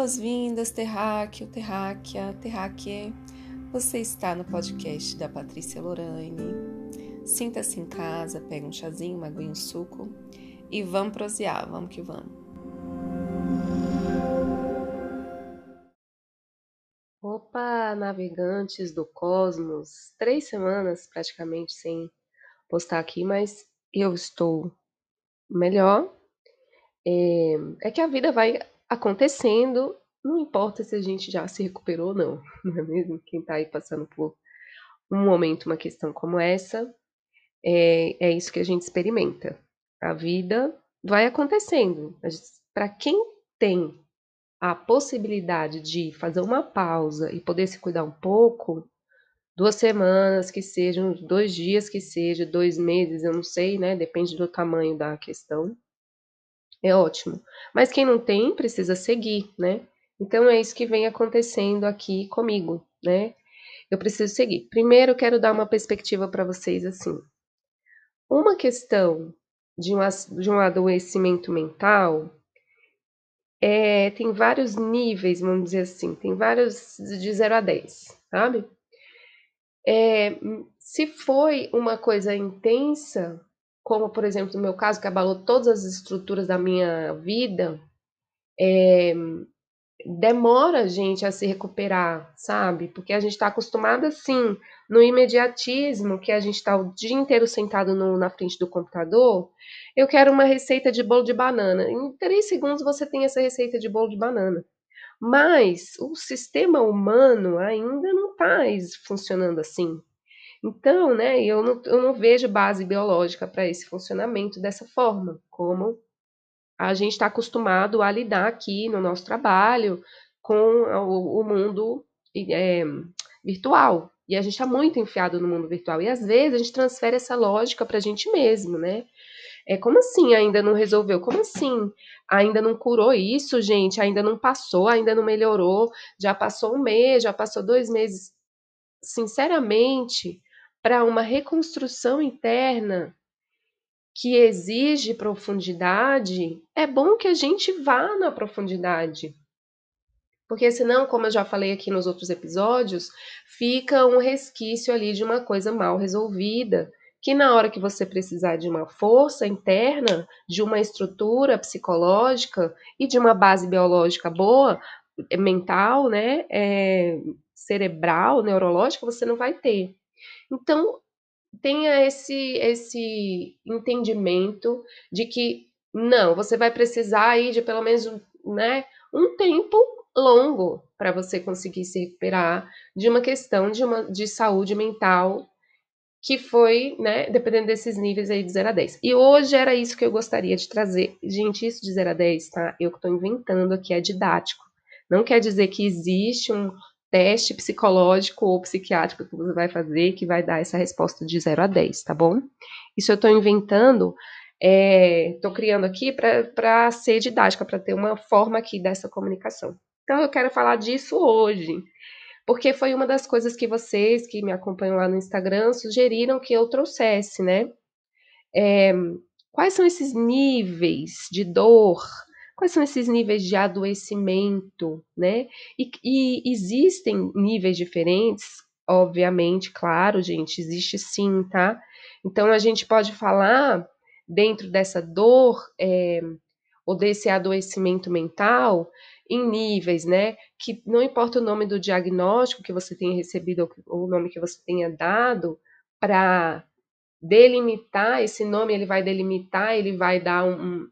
Boas-vindas, terráqueo, terráquea, terráquea. Você está no podcast da Patrícia Lorane. Sinta-se em casa, pega um chazinho, uma aguinha, um suco e vamos prosear, vamos que vamos. Opa, navegantes do cosmos! Três semanas praticamente sem postar aqui, mas eu estou melhor. É, é que a vida vai acontecendo, não importa se a gente já se recuperou ou não, não é mesmo? Quem está aí passando por um momento, uma questão como essa, é, é isso que a gente experimenta. A vida vai acontecendo. Para quem tem a possibilidade de fazer uma pausa e poder se cuidar um pouco, duas semanas que sejam, dois dias que seja, dois meses, eu não sei, né? Depende do tamanho da questão é ótimo. Mas quem não tem precisa seguir, né? Então é isso que vem acontecendo aqui comigo, né? Eu preciso seguir. Primeiro, quero dar uma perspectiva para vocês assim. Uma questão de um, de um adoecimento mental é, tem vários níveis, vamos dizer assim, tem vários de 0 a 10, sabe? É, se foi uma coisa intensa, como por exemplo no meu caso, que abalou todas as estruturas da minha vida, é, demora a gente a se recuperar, sabe? Porque a gente está acostumado assim, no imediatismo, que a gente está o dia inteiro sentado no, na frente do computador. Eu quero uma receita de bolo de banana. Em três segundos você tem essa receita de bolo de banana. Mas o sistema humano ainda não está funcionando assim. Então, né, eu não, eu não vejo base biológica para esse funcionamento dessa forma, como a gente está acostumado a lidar aqui no nosso trabalho com o, o mundo é, virtual. E a gente está muito enfiado no mundo virtual. E às vezes a gente transfere essa lógica para a gente mesmo, né? É como assim ainda não resolveu? Como assim ainda não curou isso, gente? Ainda não passou, ainda não melhorou? Já passou um mês, já passou dois meses. Sinceramente, para uma reconstrução interna que exige profundidade, é bom que a gente vá na profundidade. Porque senão, como eu já falei aqui nos outros episódios, fica um resquício ali de uma coisa mal resolvida, que na hora que você precisar de uma força interna, de uma estrutura psicológica e de uma base biológica boa, mental, né, é, cerebral, neurológica, você não vai ter. Então, tenha esse, esse entendimento de que não, você vai precisar aí de pelo menos né, um tempo longo para você conseguir se recuperar de uma questão de, uma, de saúde mental que foi, né, dependendo desses níveis aí de 0 a 10. E hoje era isso que eu gostaria de trazer. Gente, isso de 0 a 10, tá? Eu que estou inventando aqui é didático. Não quer dizer que existe um, teste psicológico ou psiquiátrico que você vai fazer que vai dar essa resposta de 0 a 10, tá bom? Isso eu estou inventando, estou é, criando aqui para ser didática, para ter uma forma aqui dessa comunicação. Então eu quero falar disso hoje, porque foi uma das coisas que vocês que me acompanham lá no Instagram sugeriram que eu trouxesse, né? É, quais são esses níveis de dor quais são esses níveis de adoecimento, né? E, e existem níveis diferentes, obviamente, claro, gente, existe sim, tá? Então a gente pode falar dentro dessa dor é, ou desse adoecimento mental em níveis, né? Que não importa o nome do diagnóstico que você tenha recebido ou o nome que você tenha dado para delimitar esse nome, ele vai delimitar, ele vai dar um,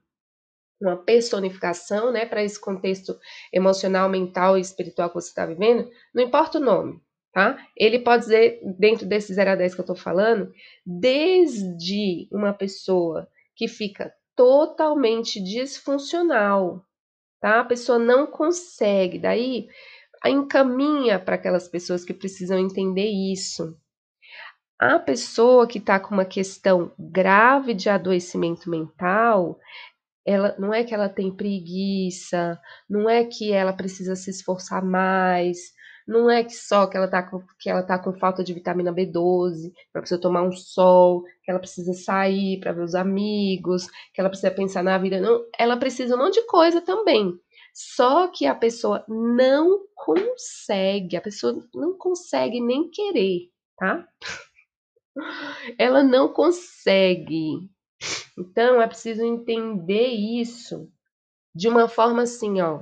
uma personificação, né, para esse contexto emocional, mental e espiritual que você está vivendo, não importa o nome, tá? Ele pode dizer, dentro desse 0 a 10 que eu estou falando, desde uma pessoa que fica totalmente disfuncional, tá? A pessoa não consegue, daí encaminha para aquelas pessoas que precisam entender isso. A pessoa que está com uma questão grave de adoecimento mental, ela não é que ela tem preguiça, não é que ela precisa se esforçar mais, não é que só que ela tá com, que ela tá com falta de vitamina B12, para precisa tomar um sol, que ela precisa sair para ver os amigos, que ela precisa pensar na vida, não, ela precisa um monte de coisa também. Só que a pessoa não consegue, a pessoa não consegue nem querer, tá? Ela não consegue. Então é preciso entender isso de uma forma assim, ó.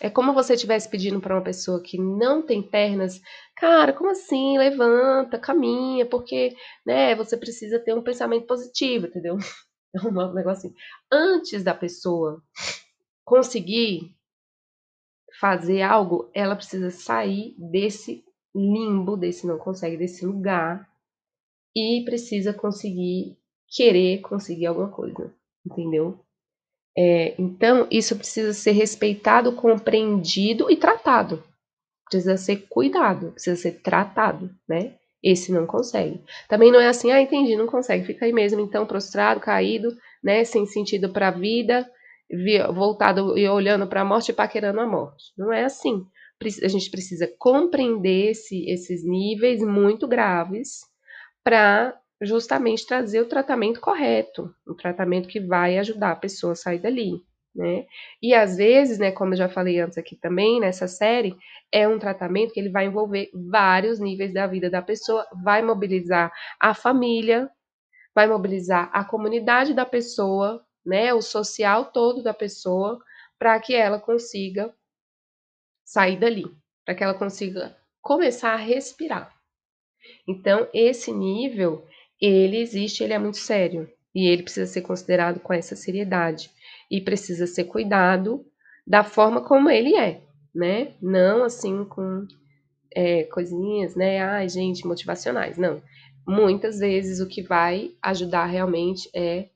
É como você estivesse pedindo para uma pessoa que não tem pernas, cara, como assim? Levanta, caminha, porque, né, você precisa ter um pensamento positivo, entendeu? É um negócio assim. Antes da pessoa conseguir fazer algo, ela precisa sair desse limbo, desse não consegue, desse lugar e precisa conseguir querer conseguir alguma coisa, entendeu? É, então, isso precisa ser respeitado, compreendido e tratado. Precisa ser cuidado, precisa ser tratado, né? Esse não consegue. Também não é assim, ah, entendi, não consegue, fica aí mesmo, então, prostrado, caído, né? Sem sentido para a vida, voltado e olhando para a morte e paquerando a morte. Não é assim. A gente precisa compreender esse, esses níveis muito graves para justamente trazer o tratamento correto, o tratamento que vai ajudar a pessoa a sair dali, né? E às vezes, né, como eu já falei antes aqui também nessa série, é um tratamento que ele vai envolver vários níveis da vida da pessoa, vai mobilizar a família, vai mobilizar a comunidade da pessoa, né, o social todo da pessoa, para que ela consiga sair dali, para que ela consiga começar a respirar. Então, esse nível ele existe, ele é muito sério e ele precisa ser considerado com essa seriedade e precisa ser cuidado da forma como ele é, né? Não assim com é, coisinhas, né? Ai, gente, motivacionais. Não. Muitas vezes o que vai ajudar realmente é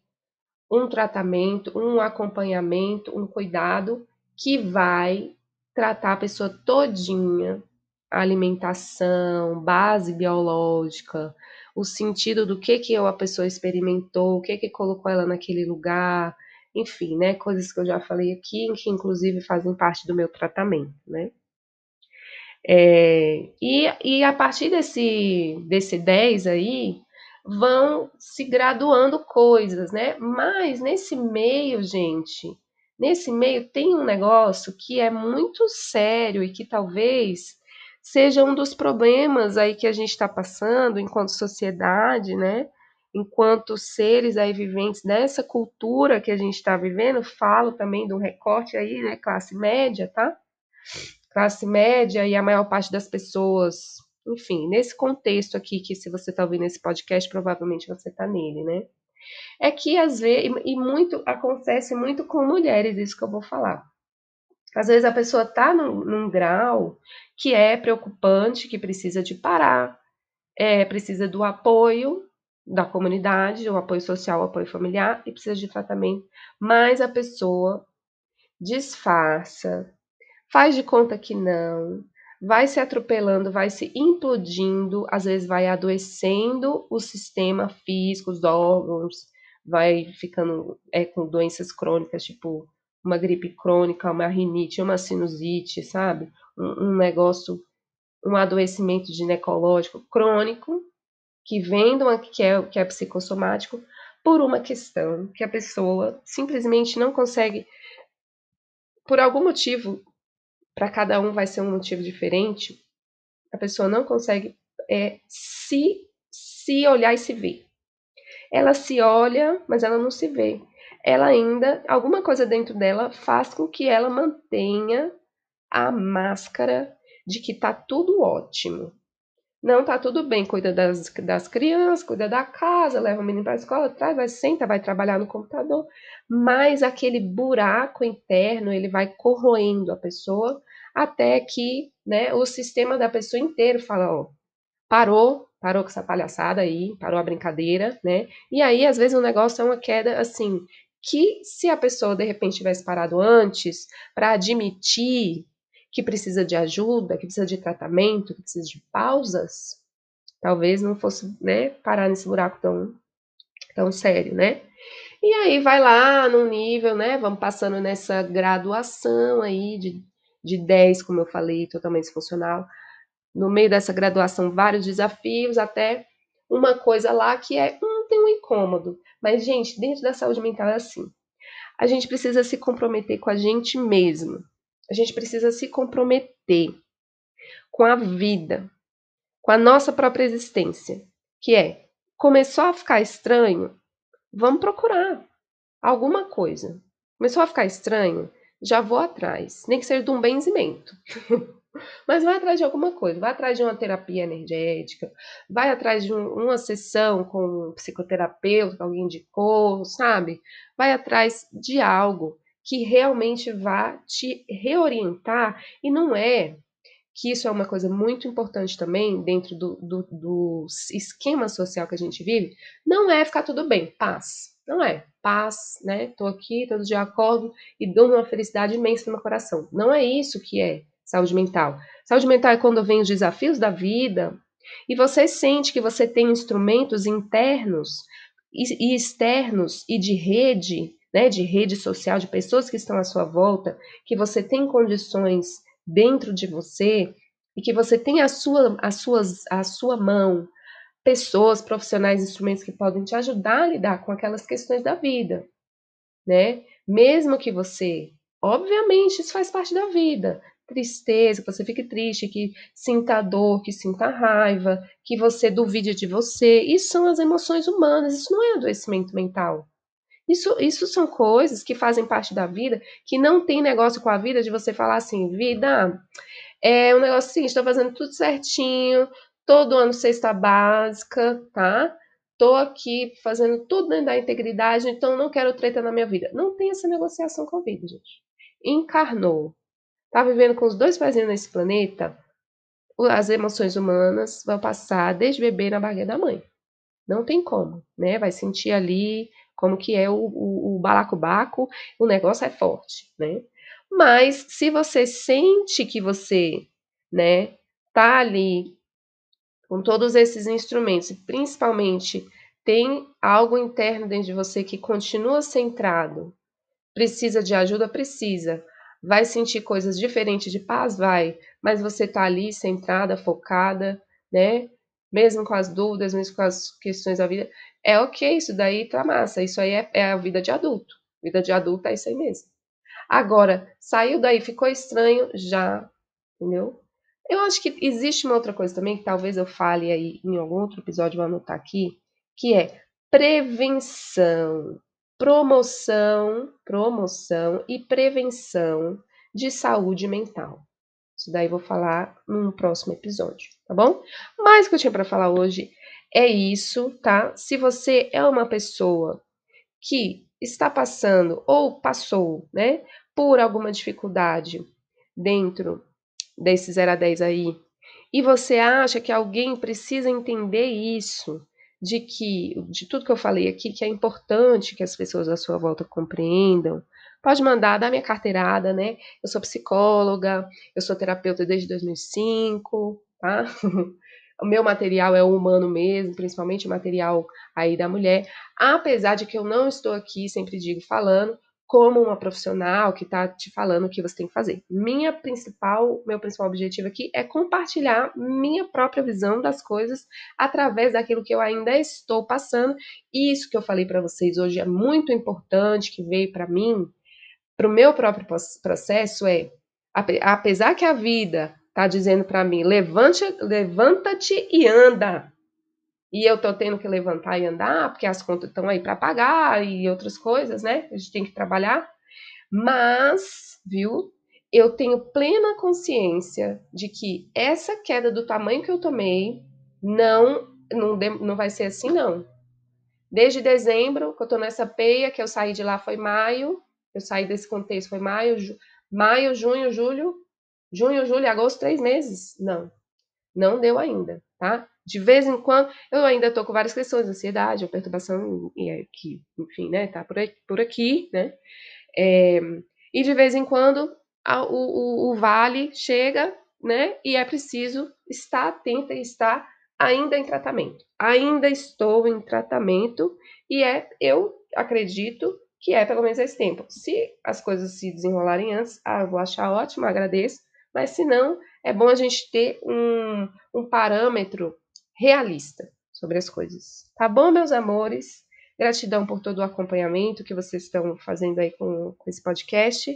um tratamento, um acompanhamento, um cuidado que vai tratar a pessoa todinha, alimentação, base biológica, o sentido do que que a pessoa experimentou, o que que colocou ela naquele lugar, enfim, né, coisas que eu já falei aqui, que inclusive fazem parte do meu tratamento, né. É, e, e a partir desse, desse 10 aí, vão se graduando coisas, né? Mas nesse meio, gente, nesse meio tem um negócio que é muito sério e que talvez seja um dos problemas aí que a gente está passando enquanto sociedade, né? Enquanto seres aí viventes dessa cultura que a gente está vivendo, falo também do recorte aí, né? Classe média, tá? Classe média e a maior parte das pessoas, enfim, nesse contexto aqui, que se você está ouvindo esse podcast, provavelmente você está nele, né? É que às vezes, e muito acontece muito com mulheres, isso que eu vou falar. Às vezes a pessoa está num, num, grau que é preocupante, que precisa de parar, é, precisa do apoio da comunidade, o apoio social, o apoio familiar e precisa de tratamento, mas a pessoa disfarça, faz de conta que não, vai se atropelando, vai se implodindo, às vezes vai adoecendo o sistema físico, os órgãos, vai ficando é, com doenças crônicas, tipo uma gripe crônica, uma rinite, uma sinusite, sabe? Um, um negócio, um adoecimento ginecológico crônico, que vem uma, que, é, que é psicossomático, por uma questão que a pessoa simplesmente não consegue, por algum motivo, para cada um vai ser um motivo diferente, a pessoa não consegue é, se, se olhar e se ver. Ela se olha, mas ela não se vê ela ainda, alguma coisa dentro dela faz com que ela mantenha a máscara de que tá tudo ótimo. Não tá tudo bem, cuida das, das crianças, cuida da casa, leva o menino para a escola, traz, vai senta, vai trabalhar no computador, mas aquele buraco interno, ele vai corroendo a pessoa até que, né, o sistema da pessoa inteiro fala, ó, parou, parou com essa palhaçada aí, parou a brincadeira, né? E aí, às vezes, o negócio é uma queda assim, que se a pessoa de repente tivesse parado antes para admitir que precisa de ajuda, que precisa de tratamento, que precisa de pausas, talvez não fosse, né, parar nesse buraco tão, tão sério, né? E aí vai lá num nível, né, vamos passando nessa graduação aí de, de 10, como eu falei, totalmente funcional. No meio dessa graduação, vários desafios, até uma coisa lá que é, incômodo. Mas, gente, dentro da saúde mental é assim. A gente precisa se comprometer com a gente mesmo. A gente precisa se comprometer com a vida, com a nossa própria existência, que é começou a ficar estranho, vamos procurar alguma coisa. Começou a ficar estranho, já vou atrás, nem que seja de um benzimento. Mas vai atrás de alguma coisa, vai atrás de uma terapia energética, vai atrás de um, uma sessão com um psicoterapeuta que alguém indicou, sabe? Vai atrás de algo que realmente vá te reorientar e não é que isso é uma coisa muito importante também dentro do, do, do, esquema social que a gente vive, não é ficar tudo bem, paz. Não é paz, né? Tô aqui, todo dia acordo e dou uma felicidade imensa no meu coração. Não é isso que é saúde mental. Saúde mental é quando vem os desafios da vida e você sente que você tem instrumentos internos e, externos e de rede, né, de rede social, de pessoas que estão à sua volta, que você tem condições dentro de você e que você tem a sua, a suas, a sua mão pessoas, profissionais, instrumentos que podem te ajudar a lidar com aquelas questões da vida, né? Mesmo que você, obviamente, isso faz parte da vida. Tristeza, que você fique triste, que sinta dor, que sinta raiva, que você duvide de você. Isso são as emoções humanas, isso não é adoecimento mental. Isso, isso são coisas que fazem parte da vida, que não tem negócio com a vida de você falar assim, vida, é um negócio assim, estou fazendo tudo certinho, todo ano cesta básica, tá? Tô aqui fazendo tudo dentro da integridade, então não quero treta na minha vida. Não tem essa negociação com a vida, gente. Encarnou. Tá vivendo com os dois pezinhos nesse planeta, as emoções humanas vão passar desde bebê na barriga da mãe. Não tem como, né? Vai sentir ali como que é o, o, o balacobaco, o negócio é forte, né? Mas se você sente que você, né, tá ali com todos esses instrumentos, principalmente tem algo interno dentro de você que continua centrado, precisa de ajuda, precisa. Vai sentir coisas diferentes de paz, vai, mas você está ali centrada, focada, né? Mesmo com as dúvidas, mesmo com as questões da vida, é ok, isso daí tá massa, isso aí é, é a vida de adulto. Vida de adulto é isso aí mesmo. Agora, saiu daí, ficou estranho, já, entendeu? Eu acho que existe uma outra coisa também, que talvez eu fale aí em algum outro episódio, vou anotar aqui, que é prevenção, promoção, promoção e prevenção de saúde mental. Isso daí vou falar num próximo episódio, tá bom? Mas o que eu tinha para falar hoje é isso, tá? Se você é uma pessoa que está passando ou passou, né, por alguma dificuldade dentro desses 0 a 10 aí, e você acha que alguém precisa entender isso, de que, de tudo que eu falei aqui, que é importante que as pessoas à sua volta compreendam, pode mandar, dar minha carteirada, né? Eu sou psicóloga, eu sou terapeuta desde 2005, tá? o meu material é o humano mesmo, principalmente o material aí da mulher, apesar de que eu não estou aqui, sempre digo, falando como uma profissional que está te falando o que você tem que fazer. Minha principal, meu principal objetivo aqui é compartilhar minha própria visão das coisas através daquilo que eu ainda estou passando. E isso que eu falei para vocês hoje é muito importante, que veio para mim, para o meu próprio processo é, apesar que a vida está dizendo para mim, levante, levanta-te e anda e eu tô tendo que levantar e andar, porque as contas estão aí para pagar e outras coisas, né? A gente tem que trabalhar. Mas, viu? Eu tenho plena consciência de que essa queda do tamanho que eu tomei não não, não vai ser assim não. Desde dezembro, que eu tô nessa peia, que eu saí de lá foi maio, eu saí desse contexto foi maio, ju, maio, junho, julho, junho, julho, agosto, três meses. Não, não deu ainda, tá? De vez em quando, eu ainda tô com várias questões, ansiedade, perturbação, e é que, enfim, né, tá por aqui, por aqui né? É, e de vez em quando a, o, o, o vale chega, né? E é preciso estar atenta e estar ainda em tratamento. Ainda estou em tratamento e é, eu acredito que é pelo menos esse tempo. Se as coisas se desenrolarem antes, ah, eu vou achar ótimo, agradeço, mas se não, é bom a gente ter um, um parâmetro realista sobre as coisas. Tá bom, meus amores? Gratidão por todo o acompanhamento que vocês estão fazendo aí com, com esse podcast.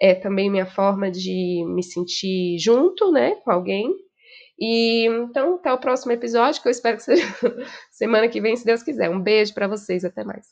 é também minha forma de me sentir junto, né, com alguém. E então, até o próximo episódio, que eu espero que seja semana que vem, se Deus quiser. Um beijo para vocês, até mais.